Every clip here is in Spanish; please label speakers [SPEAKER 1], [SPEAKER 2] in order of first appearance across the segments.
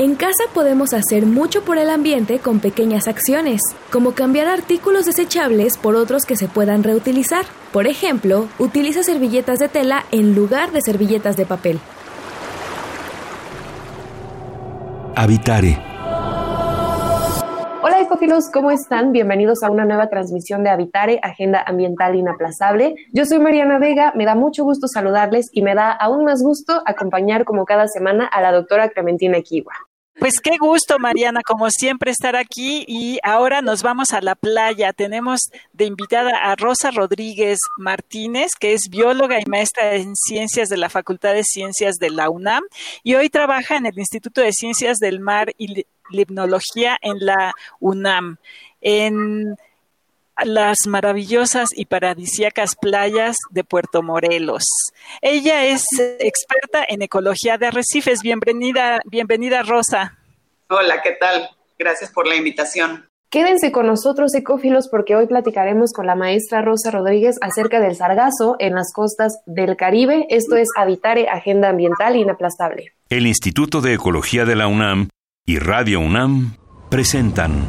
[SPEAKER 1] En casa podemos hacer mucho por el ambiente con pequeñas acciones, como cambiar artículos desechables por otros que se puedan reutilizar. Por ejemplo, utiliza servilletas de tela en lugar de servilletas de papel.
[SPEAKER 2] Habitare.
[SPEAKER 3] Hola ecófilos, ¿cómo están? Bienvenidos a una nueva transmisión de Habitare, Agenda Ambiental Inaplazable. Yo soy Mariana Vega, me da mucho gusto saludarles y me da aún más gusto acompañar como cada semana a la doctora Clementina Kiwa.
[SPEAKER 4] Pues qué gusto, Mariana, como siempre, estar aquí y ahora nos vamos a la playa. Tenemos de invitada a Rosa Rodríguez Martínez, que es bióloga y maestra en ciencias de la Facultad de Ciencias de la UNAM y hoy trabaja en el Instituto de Ciencias del Mar y Limnología en la UNAM. En las maravillosas y paradisíacas playas de Puerto Morelos. Ella es experta en ecología de arrecifes. Bienvenida, bienvenida Rosa.
[SPEAKER 5] Hola, ¿qué tal? Gracias por la invitación.
[SPEAKER 3] Quédense con nosotros, ecófilos, porque hoy platicaremos con la maestra Rosa Rodríguez acerca del sargazo en las costas del Caribe. Esto es Habitare Agenda Ambiental Inaplazable.
[SPEAKER 2] El Instituto de Ecología de la UNAM y Radio UNAM presentan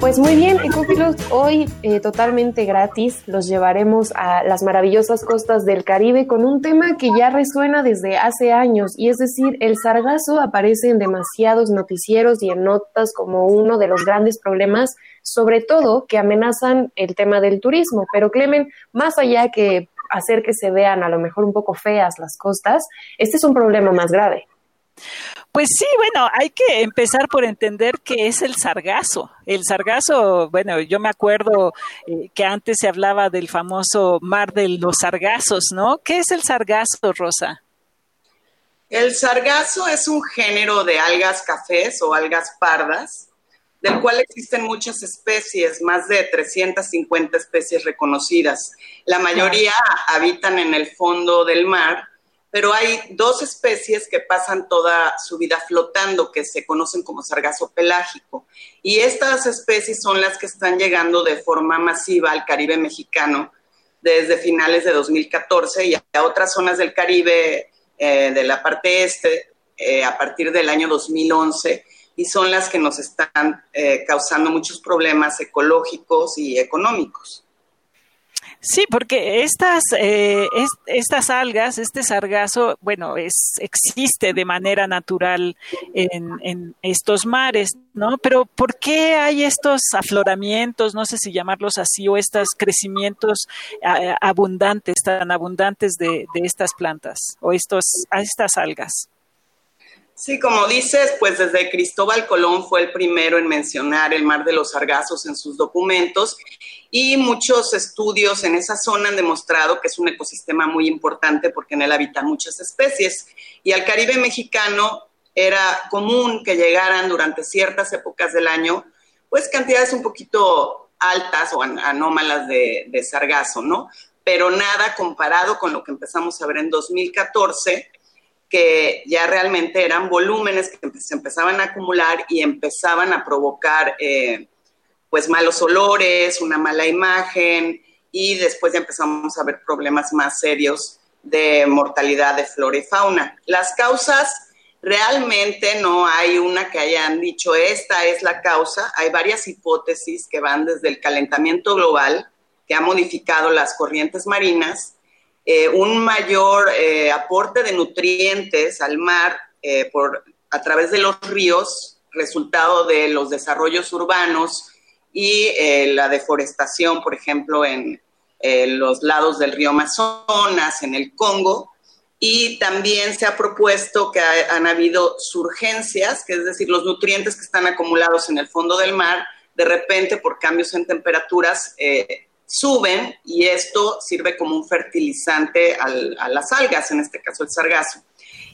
[SPEAKER 3] Pues muy bien, ecófilos, hoy eh, totalmente gratis los llevaremos a las maravillosas costas del Caribe con un tema que ya resuena desde hace años y es decir, el sargazo aparece en demasiados noticieros y en notas como uno de los grandes problemas, sobre todo que amenazan el tema del turismo. Pero Clemen, más allá que hacer que se vean a lo mejor un poco feas las costas, este es un problema más grave.
[SPEAKER 4] Pues sí, bueno, hay que empezar por entender qué es el sargazo. El sargazo, bueno, yo me acuerdo eh, que antes se hablaba del famoso mar de los sargazos, ¿no? ¿Qué es el sargazo, Rosa?
[SPEAKER 5] El sargazo es un género de algas cafés o algas pardas, del cual existen muchas especies, más de 350 especies reconocidas. La mayoría habitan en el fondo del mar pero hay dos especies que pasan toda su vida flotando, que se conocen como sargazo pelágico. Y estas especies son las que están llegando de forma masiva al Caribe mexicano desde finales de 2014 y a otras zonas del Caribe eh, de la parte este eh, a partir del año 2011 y son las que nos están eh, causando muchos problemas ecológicos y económicos.
[SPEAKER 4] Sí, porque estas, eh, estas algas, este sargazo, bueno, es, existe de manera natural en, en, estos mares, ¿no? Pero ¿por qué hay estos afloramientos, no sé si llamarlos así, o estos crecimientos abundantes, tan abundantes de, de estas plantas o estos, estas algas?
[SPEAKER 5] Sí, como dices, pues desde Cristóbal Colón fue el primero en mencionar el mar de los sargazos en sus documentos y muchos estudios en esa zona han demostrado que es un ecosistema muy importante porque en él habitan muchas especies. Y al Caribe mexicano era común que llegaran durante ciertas épocas del año, pues cantidades un poquito altas o anómalas de, de sargazo, ¿no? Pero nada comparado con lo que empezamos a ver en 2014 que ya realmente eran volúmenes que se empezaban a acumular y empezaban a provocar eh, pues malos olores, una mala imagen y después ya empezamos a ver problemas más serios de mortalidad de flora y fauna. Las causas realmente no hay una que hayan dicho esta es la causa, hay varias hipótesis que van desde el calentamiento global que ha modificado las corrientes marinas eh, un mayor eh, aporte de nutrientes al mar eh, por, a través de los ríos, resultado de los desarrollos urbanos y la deforestación, por ejemplo, en los lados del río Amazonas, en el Congo, y también se ha propuesto que han habido surgencias, que es decir, los nutrientes que están acumulados en el fondo del mar, de repente por cambios en temperaturas suben y esto sirve como un fertilizante a las algas, en este caso el sargazo.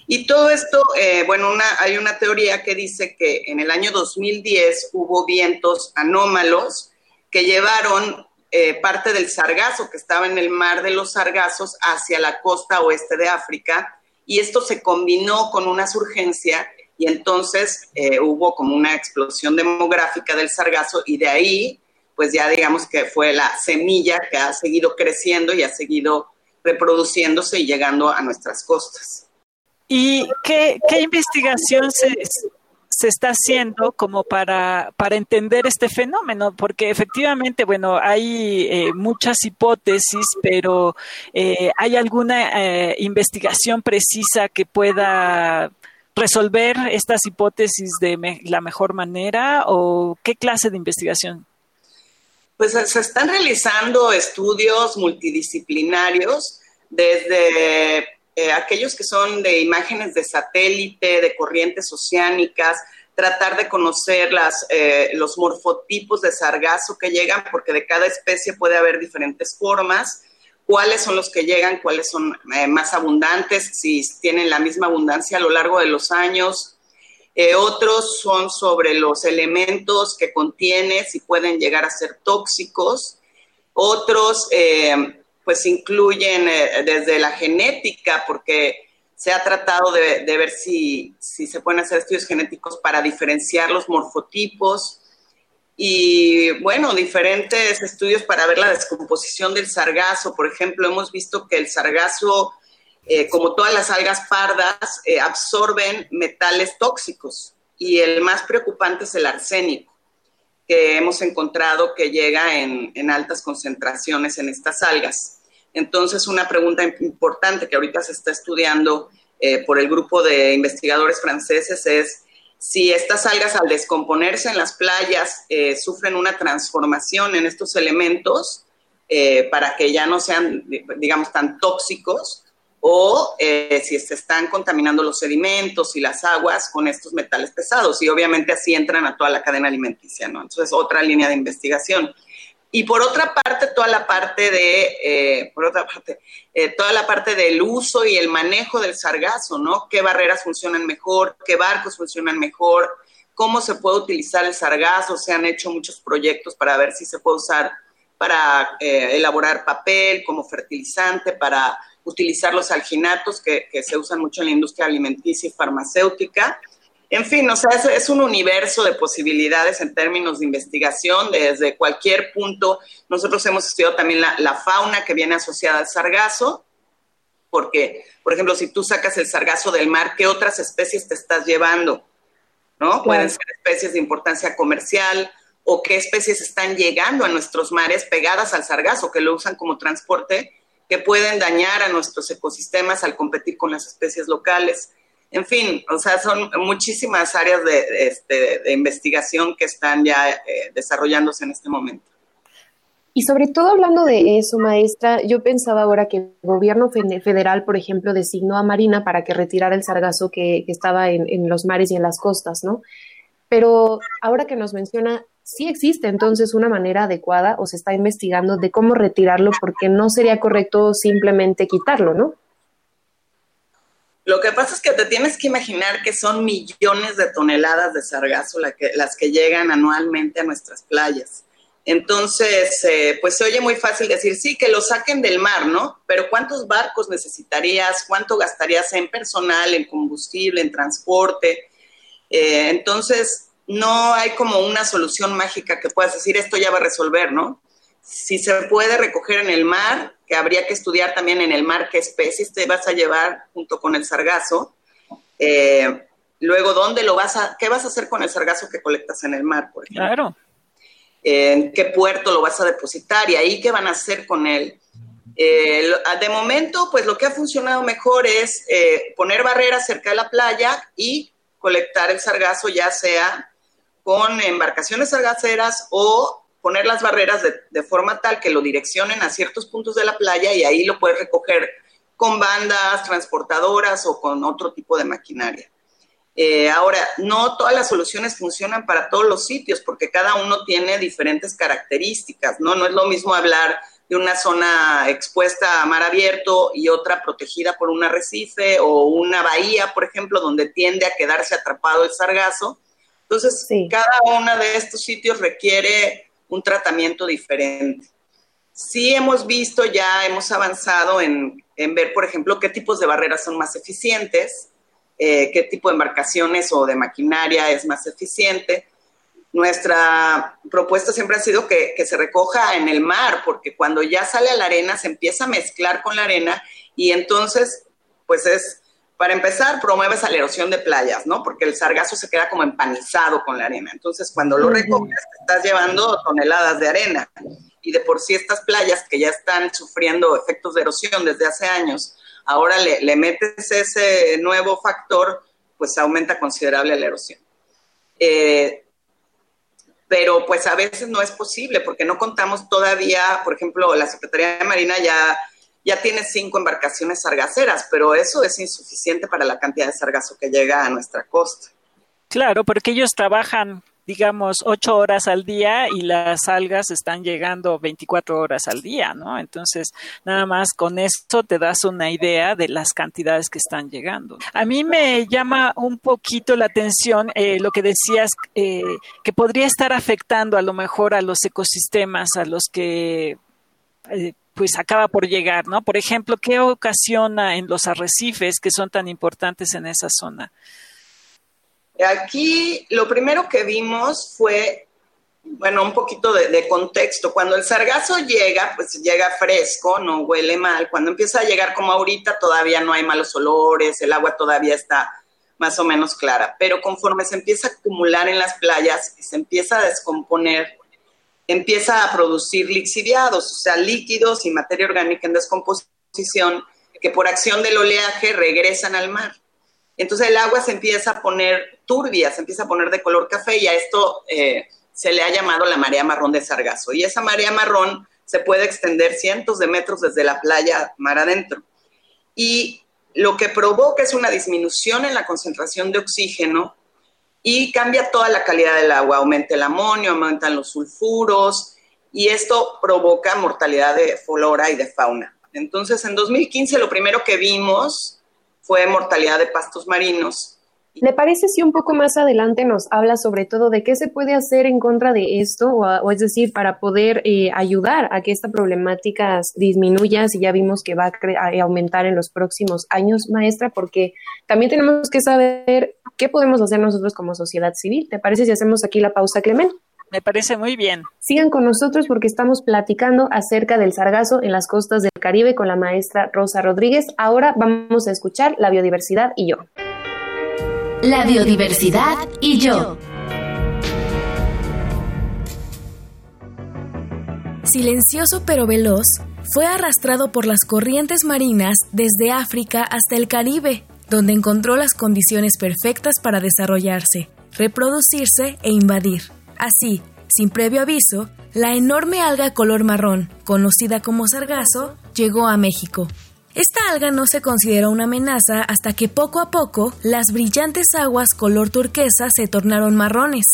[SPEAKER 5] Y todo esto, eh, bueno, hay una teoría que dice que en el año 2010 hubo vientos anómalos que llevaron eh, parte del sargazo que estaba en el mar de los sargazos hacia la costa oeste de África y esto se combinó con una surgencia y entonces eh, hubo como una explosión demográfica del sargazo y de ahí pues ya digamos que fue la semilla que ha seguido creciendo y ha seguido reproduciéndose y llegando a nuestras costas.
[SPEAKER 4] ¿Y qué, qué investigación se, se está haciendo como para, para entender este fenómeno, porque efectivamente, bueno, hay eh, muchas hipótesis, pero eh, ¿hay alguna eh, investigación precisa que pueda resolver estas hipótesis de la mejor manera o qué clase de investigación?
[SPEAKER 5] Pues se están realizando estudios multidisciplinarios desde eh, aquellos que son de imágenes de satélite, de corrientes oceánicas, tratar de conocer las, eh, los morfotipos de sargazo que llegan, porque de cada especie puede haber diferentes formas, cuáles son los que llegan, cuáles son eh, más abundantes, si tienen la misma abundancia a lo largo de los años. Otros son sobre los elementos que contiene, si pueden llegar a ser tóxicos. Otros pues incluyen eh, desde la genética, porque se ha tratado de, ver si, se pueden hacer estudios genéticos para diferenciar los morfotipos y, bueno, diferentes estudios para ver la descomposición del sargazo. Por ejemplo, hemos visto que el sargazo, eh, como todas las algas pardas, eh, absorben metales tóxicos y el más preocupante es el arsénico que hemos encontrado que llega en, en altas concentraciones en estas algas. Entonces, una pregunta importante que ahorita se está estudiando eh, por el grupo de investigadores franceses es si estas algas al descomponerse en las playas eh, sufren una transformación en estos elementos eh, para que ya no sean, digamos, tan tóxicos o si se están contaminando los sedimentos y las aguas con estos metales pesados y obviamente así entran a toda la cadena alimenticia, ¿no? Entonces, otra línea de investigación. Y por otra parte, toda la parte de, eh, por otra parte, eh, toda la parte del uso y el manejo del sargazo, ¿no? ¿Qué barreras funcionan mejor? ¿Qué barcos funcionan mejor? ¿Cómo se puede utilizar el sargazo? Se han hecho muchos proyectos para ver si se puede usar para eh, elaborar papel como fertilizante, para utilizar los alginatos que, que se usan mucho en la industria alimenticia y farmacéutica en fin, o sea, es, un universo de posibilidades en términos de investigación desde cualquier punto. Nosotros hemos estudiado también la, fauna que viene asociada al sargazo, porque, por ejemplo, si tú sacas el sargazo del mar, ¿qué otras especies te estás llevando? ¿No? Pueden ser especies de importancia comercial o qué especies están llegando a nuestros mares pegadas al sargazo, que lo usan como transporte, que pueden dañar a nuestros ecosistemas al competir con las especies locales. En fin, o sea, son muchísimas áreas de, este, investigación que están ya eh, desarrollándose en este momento.
[SPEAKER 3] Y sobre todo hablando de eso, maestra, yo pensaba ahora que el gobierno federal, por ejemplo, designó a Marina para que retirara el sargazo que, estaba en, en, los mares y en las costas, ¿no? Pero ahora que nos menciona, sí existe entonces una manera adecuada o se está investigando de cómo retirarlo porque no sería correcto simplemente quitarlo, ¿no?
[SPEAKER 5] Lo que pasa es que te tienes que imaginar que son millones de toneladas de sargazo las que llegan anualmente a nuestras playas. Entonces, eh, pues se oye muy fácil decir, sí, que lo saquen del mar, ¿no? Pero ¿cuántos barcos necesitarías? ¿Cuánto gastarías en personal, en combustible, en transporte? Eh, entonces, no hay como una solución mágica que puedas decir, esto ya va a resolver, ¿no? Si se puede recoger en el mar, que habría que estudiar también en el mar qué especies te vas a llevar junto con el sargazo. Eh, luego, ¿dónde lo vas a, qué vas a hacer con el sargazo que colectas en el mar, por ejemplo?
[SPEAKER 4] Claro.
[SPEAKER 5] ¿En qué puerto lo vas a depositar? Y ahí, ¿qué van a hacer con él? Eh, de momento, pues lo que ha funcionado mejor es eh, poner barreras cerca de la playa y colectar el sargazo, ya sea con embarcaciones sargaceras o poner las barreras de, forma tal que lo direccionen a ciertos puntos de la playa y ahí lo puedes recoger con bandas transportadoras o con otro tipo de maquinaria. Eh, ahora, no todas las soluciones funcionan para todos los sitios porque cada uno tiene diferentes características, ¿no? No es lo mismo hablar de una zona expuesta a mar abierto y otra protegida por un arrecife o una bahía, por ejemplo, donde tiende a quedarse atrapado el sargazo. Entonces, cada uno de estos sitios requiere un tratamiento diferente. Sí hemos visto, ya hemos avanzado en, en ver, por ejemplo, qué tipos de barreras son más eficientes eh, qué tipo de embarcaciones o de maquinaria es más eficiente. Nuestra propuesta siempre ha sido que, se recoja en el mar, porque cuando ya sale a la arena se empieza a mezclar con la arena y entonces, pues es, para empezar, promueves la erosión de playas, ¿no? Porque el sargazo se queda como empanizado con la arena. Entonces, cuando lo recoges, estás llevando toneladas de arena. Y de por sí estas playas que ya están sufriendo efectos de erosión desde hace años, ahora le, metes ese nuevo factor, pues aumenta considerable la erosión. Eh, pero pues a veces no es posible porque no contamos todavía, por ejemplo, la Secretaría de Marina ya, ya tiene cinco embarcaciones sargaceras, pero eso es insuficiente para la cantidad de sargazo que llega a nuestra costa.
[SPEAKER 4] Claro, porque ellos trabajan digamos, ocho horas al día y las algas están llegando 24 horas al día, ¿no? Entonces, nada más con esto te das una idea de las cantidades que están llegando. A mí me llama un poquito la atención eh, lo que decías, eh, que podría estar afectando a lo mejor a los ecosistemas, a los que... Eh, pues acaba por llegar, ¿no? Por ejemplo, ¿qué ocasiona en los arrecifes que son tan importantes en esa zona?
[SPEAKER 5] Aquí lo primero que vimos fue, bueno, un poquito de, contexto. Cuando el sargazo llega, pues llega fresco, no huele mal. Cuando empieza a llegar como ahorita, todavía no hay malos olores, el agua todavía está más o menos clara. Pero conforme se empieza a acumular en las playas y se empieza a descomponer, empieza a producir lixiviados, o sea, líquidos y materia orgánica en descomposición que por acción del oleaje regresan al mar. Entonces el agua se empieza a poner turbia, se empieza a poner de color café y a esto eh, se le ha llamado la marea marrón de sargazo. Y esa marea marrón se puede extender cientos de metros desde la playa mar adentro. Y lo que provoca es una disminución en la concentración de oxígeno y cambia toda la calidad del agua. Aumenta el amonio, aumentan los sulfuros y esto provoca mortalidad de flora y de fauna. Entonces, en 2015 lo primero que vimos fue mortalidad de pastos marinos.
[SPEAKER 3] ¿Le parece si un poco más adelante nos habla sobre todo de qué se puede hacer en contra de esto, o, es decir, para poder eh, ayudar a que esta problemática disminuya, si ya vimos que va a, aumentar en los próximos años, maestra, porque también tenemos que saber qué podemos hacer nosotros como sociedad civil. ¿Te parece si hacemos aquí la pausa, Clemente?
[SPEAKER 4] Me parece muy bien.
[SPEAKER 3] Sigan con nosotros porque estamos platicando acerca del sargazo en las costas del Caribe con la maestra Rosa Rodríguez. Ahora vamos a escuchar la biodiversidad y yo.
[SPEAKER 6] La biodiversidad y yo.
[SPEAKER 1] Silencioso pero veloz, fue arrastrado por las corrientes marinas desde África hasta el Caribe, donde encontró las condiciones perfectas para desarrollarse, reproducirse e invadir. Así, sin previo aviso, la enorme alga color marrón, conocida como sargazo, llegó a México. Esta alga no se consideró una amenaza hasta que poco a poco las brillantes aguas color turquesa se tornaron marrones.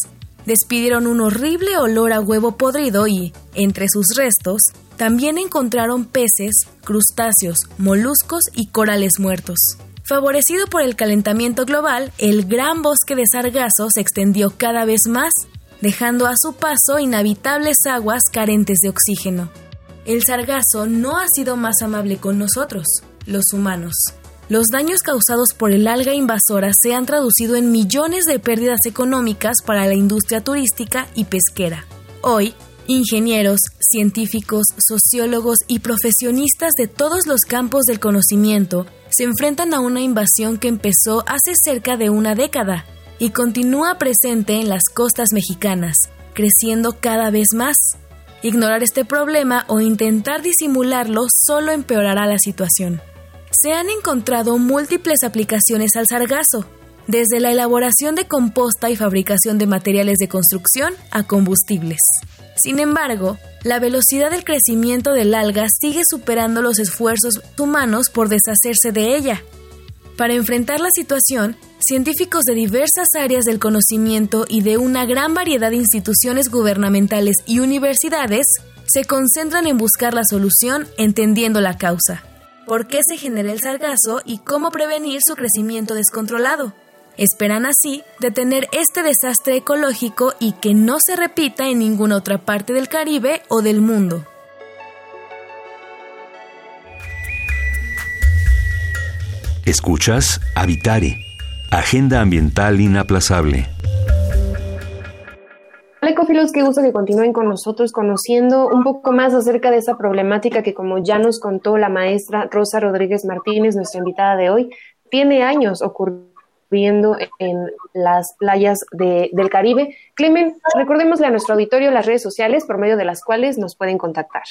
[SPEAKER 1] Despidieron un horrible olor a huevo podrido y, entre sus restos, también encontraron peces, crustáceos, moluscos y corales muertos. Favorecido por el calentamiento global, el gran bosque de sargazo se extendió cada vez más dejando a su paso inhabitables aguas carentes de oxígeno. El sargazo no ha sido más amable con nosotros, los humanos. Los daños causados por el alga invasora se han traducido en millones de pérdidas económicas para la industria turística y pesquera. Hoy, ingenieros, científicos, sociólogos y profesionistas de todos los campos del conocimiento se enfrentan a una invasión que empezó hace cerca de una década y continúa presente en las costas mexicanas, creciendo cada vez más. Ignorar este problema o intentar disimularlo solo empeorará la situación. Se han encontrado múltiples aplicaciones al sargazo, desde la elaboración de composta y fabricación de materiales de construcción a combustibles. Sin embargo, la velocidad del crecimiento del alga sigue superando los esfuerzos humanos por deshacerse de ella. Para enfrentar la situación, científicos de diversas áreas del conocimiento y de una gran variedad de instituciones gubernamentales y universidades se concentran en buscar la solución entendiendo la causa. ¿Por qué se genera el sargazo y cómo prevenir su crecimiento descontrolado? Esperan así detener este desastre ecológico y que no se repita en ninguna otra parte del Caribe o del mundo.
[SPEAKER 2] Escuchas Habitare, Agenda Ambiental Inaplazable.
[SPEAKER 3] Hola ecofilos, qué gusto que continúen con nosotros conociendo un poco más acerca de esa problemática que como ya nos contó la maestra Rosa Rodríguez Martínez, nuestra invitada de hoy, tiene años ocurriendo en las playas del Caribe. Clemen, recordémosle a nuestro auditorio las redes sociales por medio de las cuales nos pueden contactar.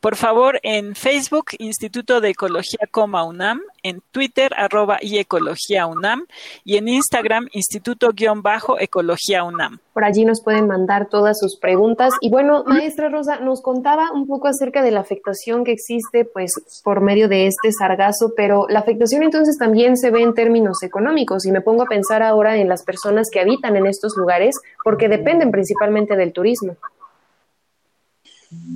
[SPEAKER 4] Por favor, en Facebook, Instituto de Ecología, Coma UNAM, en Twitter, arroba y Ecología UNAM, y en Instagram, Instituto-Ecología UNAM.
[SPEAKER 3] Por allí nos pueden mandar todas sus preguntas. Y bueno, maestra Rosa, nos contaba un poco acerca de la afectación que existe, pues, por medio de este sargazo, pero la afectación entonces también se ve en términos económicos. Y me pongo a pensar ahora en las personas que habitan en estos lugares, porque dependen principalmente del turismo.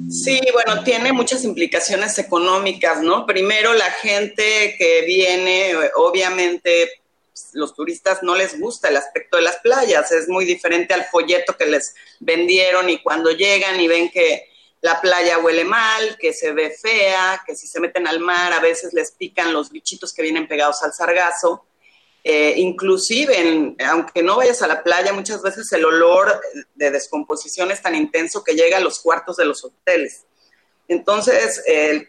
[SPEAKER 5] Sí, bueno, tiene muchas implicaciones económicas, ¿no? Primero, la gente que viene, obviamente, los turistas no les gusta el aspecto de las playas, es muy diferente al folleto que les vendieron y cuando llegan y ven que la playa huele mal, que se ve fea, que si se meten al mar a veces les pican los bichitos que vienen pegados al sargazo. Eh, inclusive, aunque no vayas a la playa, muchas veces el olor de descomposición es tan intenso que llega a los cuartos de los hoteles. Entonces,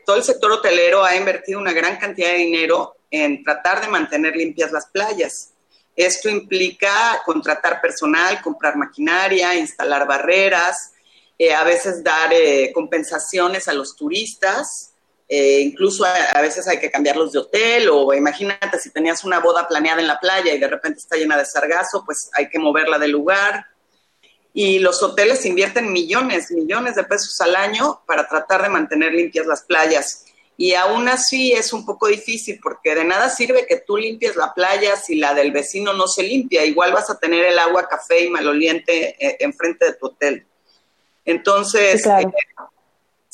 [SPEAKER 5] todo el sector hotelero ha invertido una gran cantidad de dinero en tratar de mantener limpias las playas. Esto implica contratar personal, comprar maquinaria, instalar barreras, eh, a veces dar eh, compensaciones a los turistas eh, incluso a, veces hay que cambiarlos de hotel o imagínate si tenías una boda planeada en la playa y de repente está llena de sargazo, pues hay que moverla del lugar. Y los hoteles invierten millones, millones de pesos al año para tratar de mantener limpias las playas. Y aún así es un poco difícil porque de nada sirve que tú limpies la playa si la del vecino no se limpia. Igual vas a tener el agua café y maloliente eh, enfrente de tu hotel. Entonces, eh,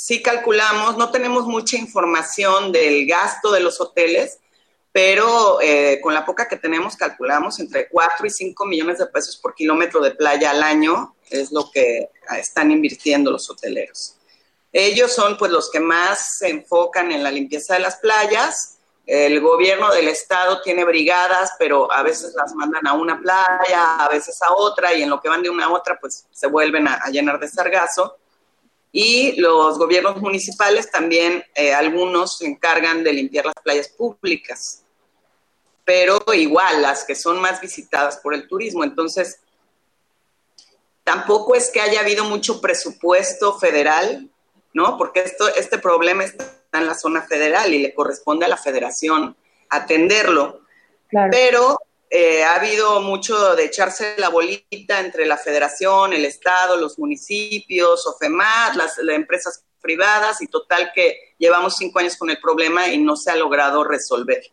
[SPEAKER 5] sí calculamos, no tenemos mucha información del gasto de los hoteles, pero eh, con la poca que tenemos calculamos entre 4 y 5 millones de pesos por kilómetro de playa al año es lo que están invirtiendo los hoteleros. Ellos son pues los que más se enfocan en la limpieza de las playas. El gobierno del estado tiene brigadas, pero a veces las mandan a una playa, a veces a otra, y en lo que van de una a otra, pues se vuelven a llenar de sargazo y los gobiernos municipales también, eh, algunos se encargan de limpiar las playas públicas, pero igual las que son más visitadas por el turismo. Entonces, tampoco es que haya habido mucho presupuesto federal, ¿no? Porque esto, este problema está en la zona federal y le corresponde a la federación atenderlo. Pero eh, ha habido mucho de echarse la bolita entre la federación, el Estado, los municipios, OFEMAT, las, empresas privadas y total que llevamos cinco años con el problema y no se ha logrado resolver.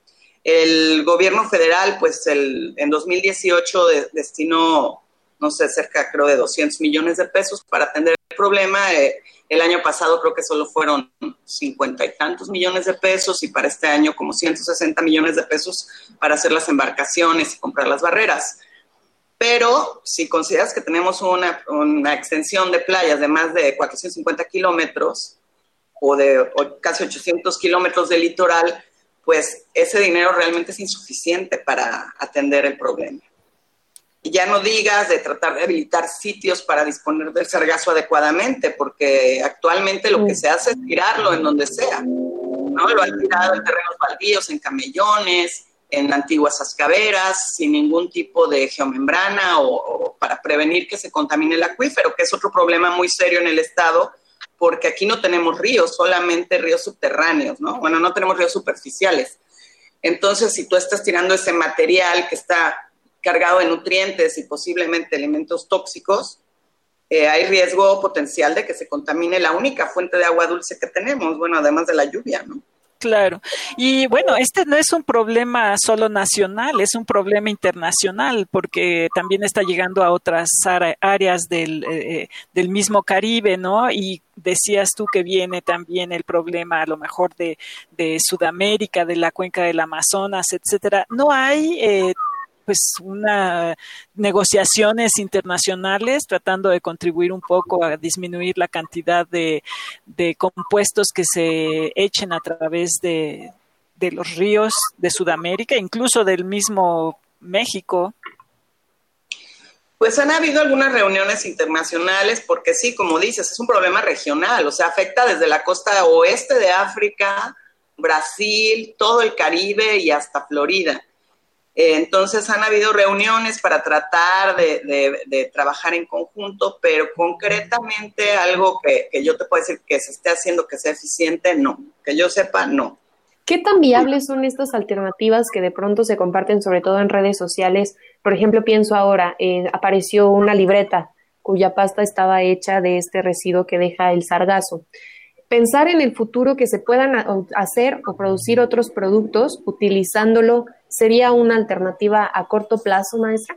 [SPEAKER 5] El gobierno federal, pues el, en 2018 destinó, no sé, cerca creo de 200 millones de pesos para atender el problema. Eh, el año pasado creo que solo fueron cincuenta y tantos millones de pesos y para este año como 160 millones de pesos para hacer las embarcaciones y comprar las barreras. Pero si consideras que tenemos una, una extensión de playas de más de 450 kilómetros o de casi 800 kilómetros de litoral, pues ese dinero realmente es insuficiente para atender el problema ya no digas de tratar de habilitar sitios para disponer del sargazo adecuadamente, porque actualmente lo que se hace es tirarlo en donde sea. ¿no? Lo han tirado en terrenos baldíos, en camellones, en antiguas ascaveras, sin ningún tipo de geomembrana o, para prevenir que se contamine el acuífero, que es otro problema muy serio en el estado, porque aquí no tenemos ríos, solamente ríos subterráneos, ¿no? Bueno, no tenemos ríos superficiales. Entonces, si tú estás tirando ese material que está cargado de nutrientes y posiblemente elementos tóxicos, eh, hay riesgo potencial de que se contamine la única fuente de agua dulce que tenemos, bueno, además de la lluvia, ¿no?
[SPEAKER 4] Claro. Y bueno, este no es un problema solo nacional, es un problema internacional porque también está llegando a otras áreas del, eh, eh, del mismo Caribe, ¿no? Y decías tú que viene también el problema a lo mejor de, de Sudamérica, de la cuenca del Amazonas, etcétera. No hay eh, pues una negociaciones internacionales tratando de contribuir un poco a disminuir la cantidad de, compuestos que se echen a través de, de los ríos de Sudamérica, incluso del mismo México.
[SPEAKER 5] Pues han habido algunas reuniones internacionales porque sí, como dices, es un problema regional, o sea, afecta desde la costa oeste de África, Brasil, todo el Caribe y hasta Florida. Eh, entonces han habido reuniones para tratar de, trabajar en conjunto, pero concretamente algo que, yo te puedo decir que se esté haciendo que sea eficiente, no. Que yo sepa, no.
[SPEAKER 3] ¿Qué tan viables son estas alternativas que de pronto se comparten, sobre todo en redes sociales? Por ejemplo, pienso ahora, eh, apareció una libreta cuya pasta estaba hecha de este residuo que deja el sargazo pensar en el futuro que se puedan hacer o producir otros productos utilizándolo sería una alternativa a corto plazo, maestra?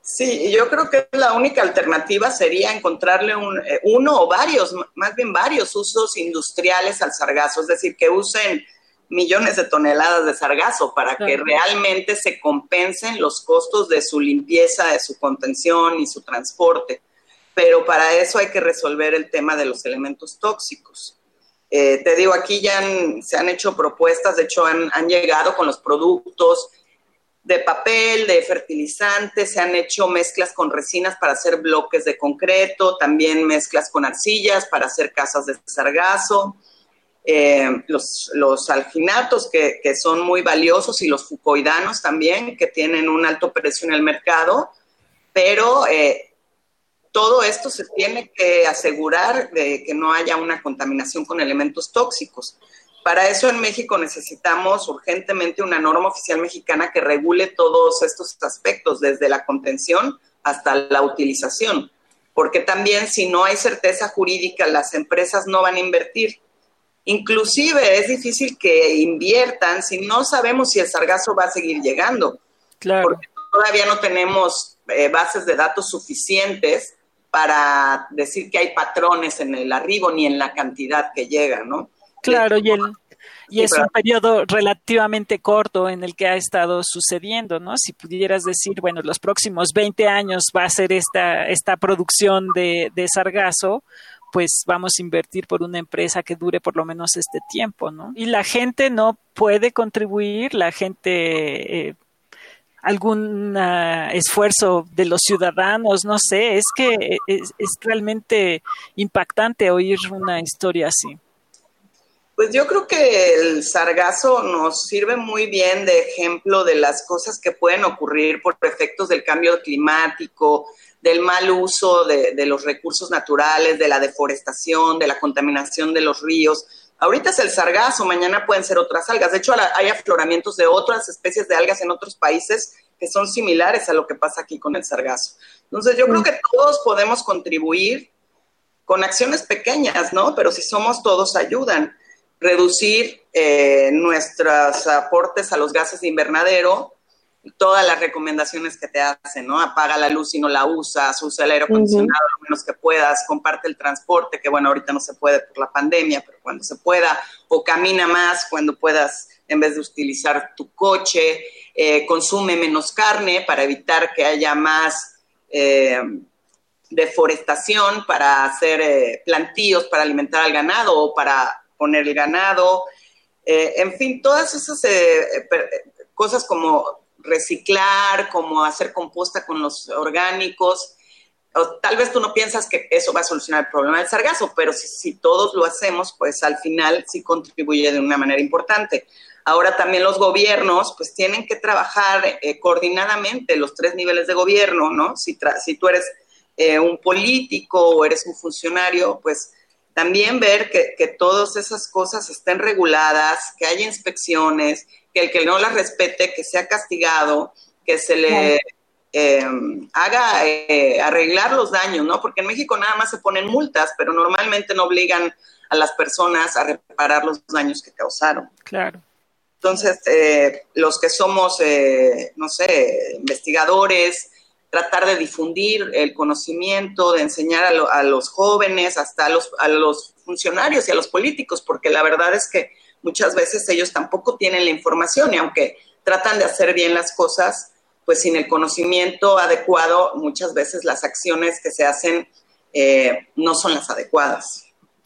[SPEAKER 5] Sí, yo creo que la única alternativa sería encontrarle un, eh, uno o varios, más bien varios usos industriales al sargazo, es decir, que usen millones de toneladas de sargazo para que realmente se compensen los costos de su limpieza, de su contención y su transporte pero para eso hay que resolver el tema de los elementos tóxicos. Eh, te digo, aquí ya se han hecho propuestas, de hecho han, llegado con los productos de papel, de fertilizantes, se han hecho mezclas con resinas para hacer bloques de concreto, también mezclas con arcillas para hacer casas de sargazo, eh, los, los, alginatos que, son muy valiosos y los fucoidanos también, que tienen un alto precio en el mercado, pero eh, todo esto se tiene que asegurar de que no haya una contaminación con elementos tóxicos. Para eso en México necesitamos urgentemente una norma oficial mexicana que regule todos estos aspectos, desde la contención hasta la utilización, porque también si no hay certeza jurídica, las empresas no van a invertir. Inclusive es difícil que inviertan si no sabemos si el sargazo va a seguir llegando.
[SPEAKER 4] Claro.
[SPEAKER 5] Porque todavía no tenemos eh, bases de datos suficientes para decir que hay patrones en el arribo ni en la cantidad que llega, ¿no?
[SPEAKER 4] Claro, y, el, y es un periodo relativamente corto en el que ha estado sucediendo, ¿no? Si pudieras decir, bueno, los próximos 20 años va a ser esta, esta producción de, de sargazo, pues vamos a invertir por una empresa que dure por lo menos este tiempo, ¿no? Y la gente no puede contribuir, la gente... Eh, algún ah, esfuerzo de los ciudadanos, no sé, es que es, realmente impactante oír una historia así.
[SPEAKER 5] Pues yo creo que el sargazo nos sirve muy bien de ejemplo de las cosas que pueden ocurrir por efectos del cambio climático, del mal uso de, de los recursos naturales, de la deforestación, de la contaminación de los ríos. Ahorita es el sargazo, mañana pueden ser otras algas. De hecho, hay afloramientos de otras especies de algas en otros países que son similares a lo que pasa aquí con el sargazo. Entonces, yo creo que todos podemos contribuir con acciones pequeñas, ¿no? Pero si somos todos ayudan. Reducir eh, nuestros aportes a los gases de invernadero, todas las recomendaciones que te hacen, ¿no? Apaga la luz si no la usas, usa el aire acondicionado lo menos que puedas, comparte el transporte, que bueno, ahorita no se puede por la pandemia, pero cuando se pueda, o camina más cuando puedas en vez de utilizar tu coche, eh, consume menos carne para evitar que haya más eh, deforestación, para hacer eh, plantíos para alimentar al ganado o para poner el ganado. en fin, todas esas cosas como reciclar, como hacer composta con los orgánicos. tal vez tú no piensas que eso va a solucionar el problema del sargazo, pero si, todos lo hacemos, pues al final sí contribuye de una manera importante. Ahora también los gobiernos pues tienen que trabajar eh, coordinadamente los tres niveles de gobierno, ¿no? Si, si tú eres eh, un político o eres un funcionario, pues también ver que, que todas esas cosas estén reguladas, que haya inspecciones, que el que no las respete, que sea castigado, que se le em, haga eh, arreglar los daños, ¿no? Porque en México nada más se ponen multas, pero normalmente no obligan a las personas a reparar los daños que causaron.
[SPEAKER 4] Claro.
[SPEAKER 5] Entonces, eh, los que somos, eh, no sé, investigadores, tratar de difundir el conocimiento, de enseñar a, los jóvenes, hasta a los, a los funcionarios y a los políticos, porque la verdad es que muchas veces ellos tampoco tienen la información y aunque tratan de hacer bien las cosas, pues sin el conocimiento adecuado, muchas veces las acciones que se hacen eh, no son las adecuadas.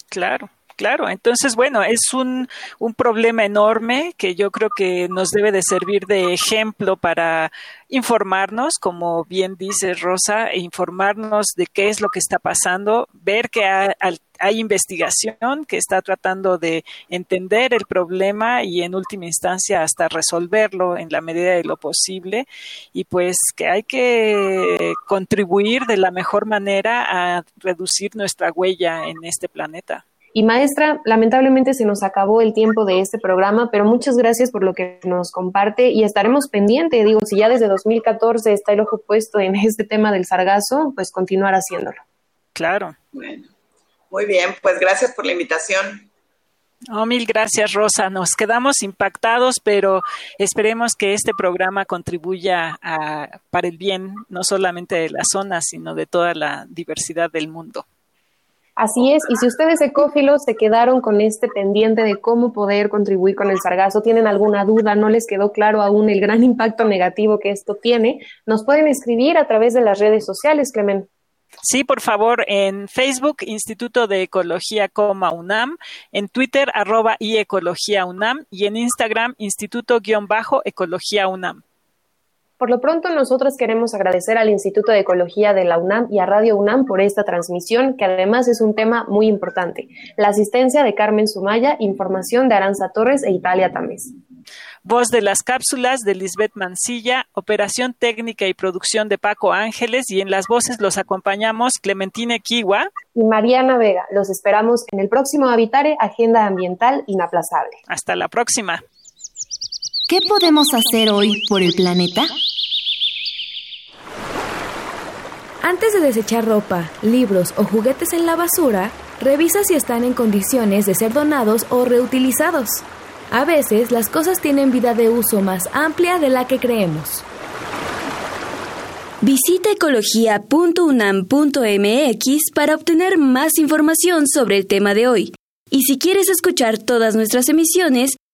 [SPEAKER 4] Claro. Claro, entonces, bueno, es un, un problema enorme que yo creo que nos debe de servir de ejemplo para informarnos, como bien dice Rosa, e informarnos de qué es lo que está pasando, ver que hay, investigación que está tratando de entender el problema y en última instancia hasta resolverlo en la medida de lo posible y pues que hay que contribuir de la mejor manera a reducir nuestra huella en este planeta.
[SPEAKER 3] Y maestra, lamentablemente se nos acabó el tiempo de este programa, pero muchas gracias por lo que nos comparte y estaremos pendientes. Digo, si ya desde 2014 está el ojo puesto en este tema del sargazo, pues continuar haciéndolo.
[SPEAKER 4] Claro.
[SPEAKER 5] Bueno, muy bien, pues gracias por la invitación.
[SPEAKER 4] Oh, mil gracias, Rosa. Nos quedamos impactados, pero esperemos que este programa contribuya a, para el bien no solamente de la zona, sino de toda la diversidad del mundo.
[SPEAKER 3] Así es, y si ustedes ecófilos se quedaron con este pendiente de cómo poder contribuir con el sargazo, tienen alguna duda, no les quedó claro aún el gran impacto negativo que esto tiene, nos pueden escribir a través de las redes sociales, Clemen.
[SPEAKER 4] Sí, por favor, en Facebook, Instituto de Ecología, UNAM, en Twitter, arroba y Ecología UNAM, y en Instagram, Instituto-Ecología UNAM.
[SPEAKER 3] Por lo pronto, nosotros queremos agradecer al Instituto de Ecología de la UNAM y a Radio UNAM por esta transmisión, que además es un tema muy importante. La asistencia de Carmen Sumaya, información de Aranza Torres e Italia Tamés.
[SPEAKER 4] Voz de las cápsulas de Lisbeth Mancilla, operación técnica y producción de Paco Ángeles y en las voces los acompañamos Clementine Kiwa
[SPEAKER 3] y Mariana Vega. Los esperamos en el próximo Habitare, Agenda Ambiental Inaplazable.
[SPEAKER 4] Hasta la próxima.
[SPEAKER 6] ¿Qué podemos hacer hoy por el planeta?
[SPEAKER 1] Antes de desechar ropa, libros o juguetes en la basura, revisa si están en condiciones de ser donados o reutilizados. A veces las cosas tienen vida de uso más amplia de la que creemos.
[SPEAKER 7] Visita ecología.unam.mx para obtener más información sobre el tema de hoy. Y si quieres escuchar todas nuestras emisiones,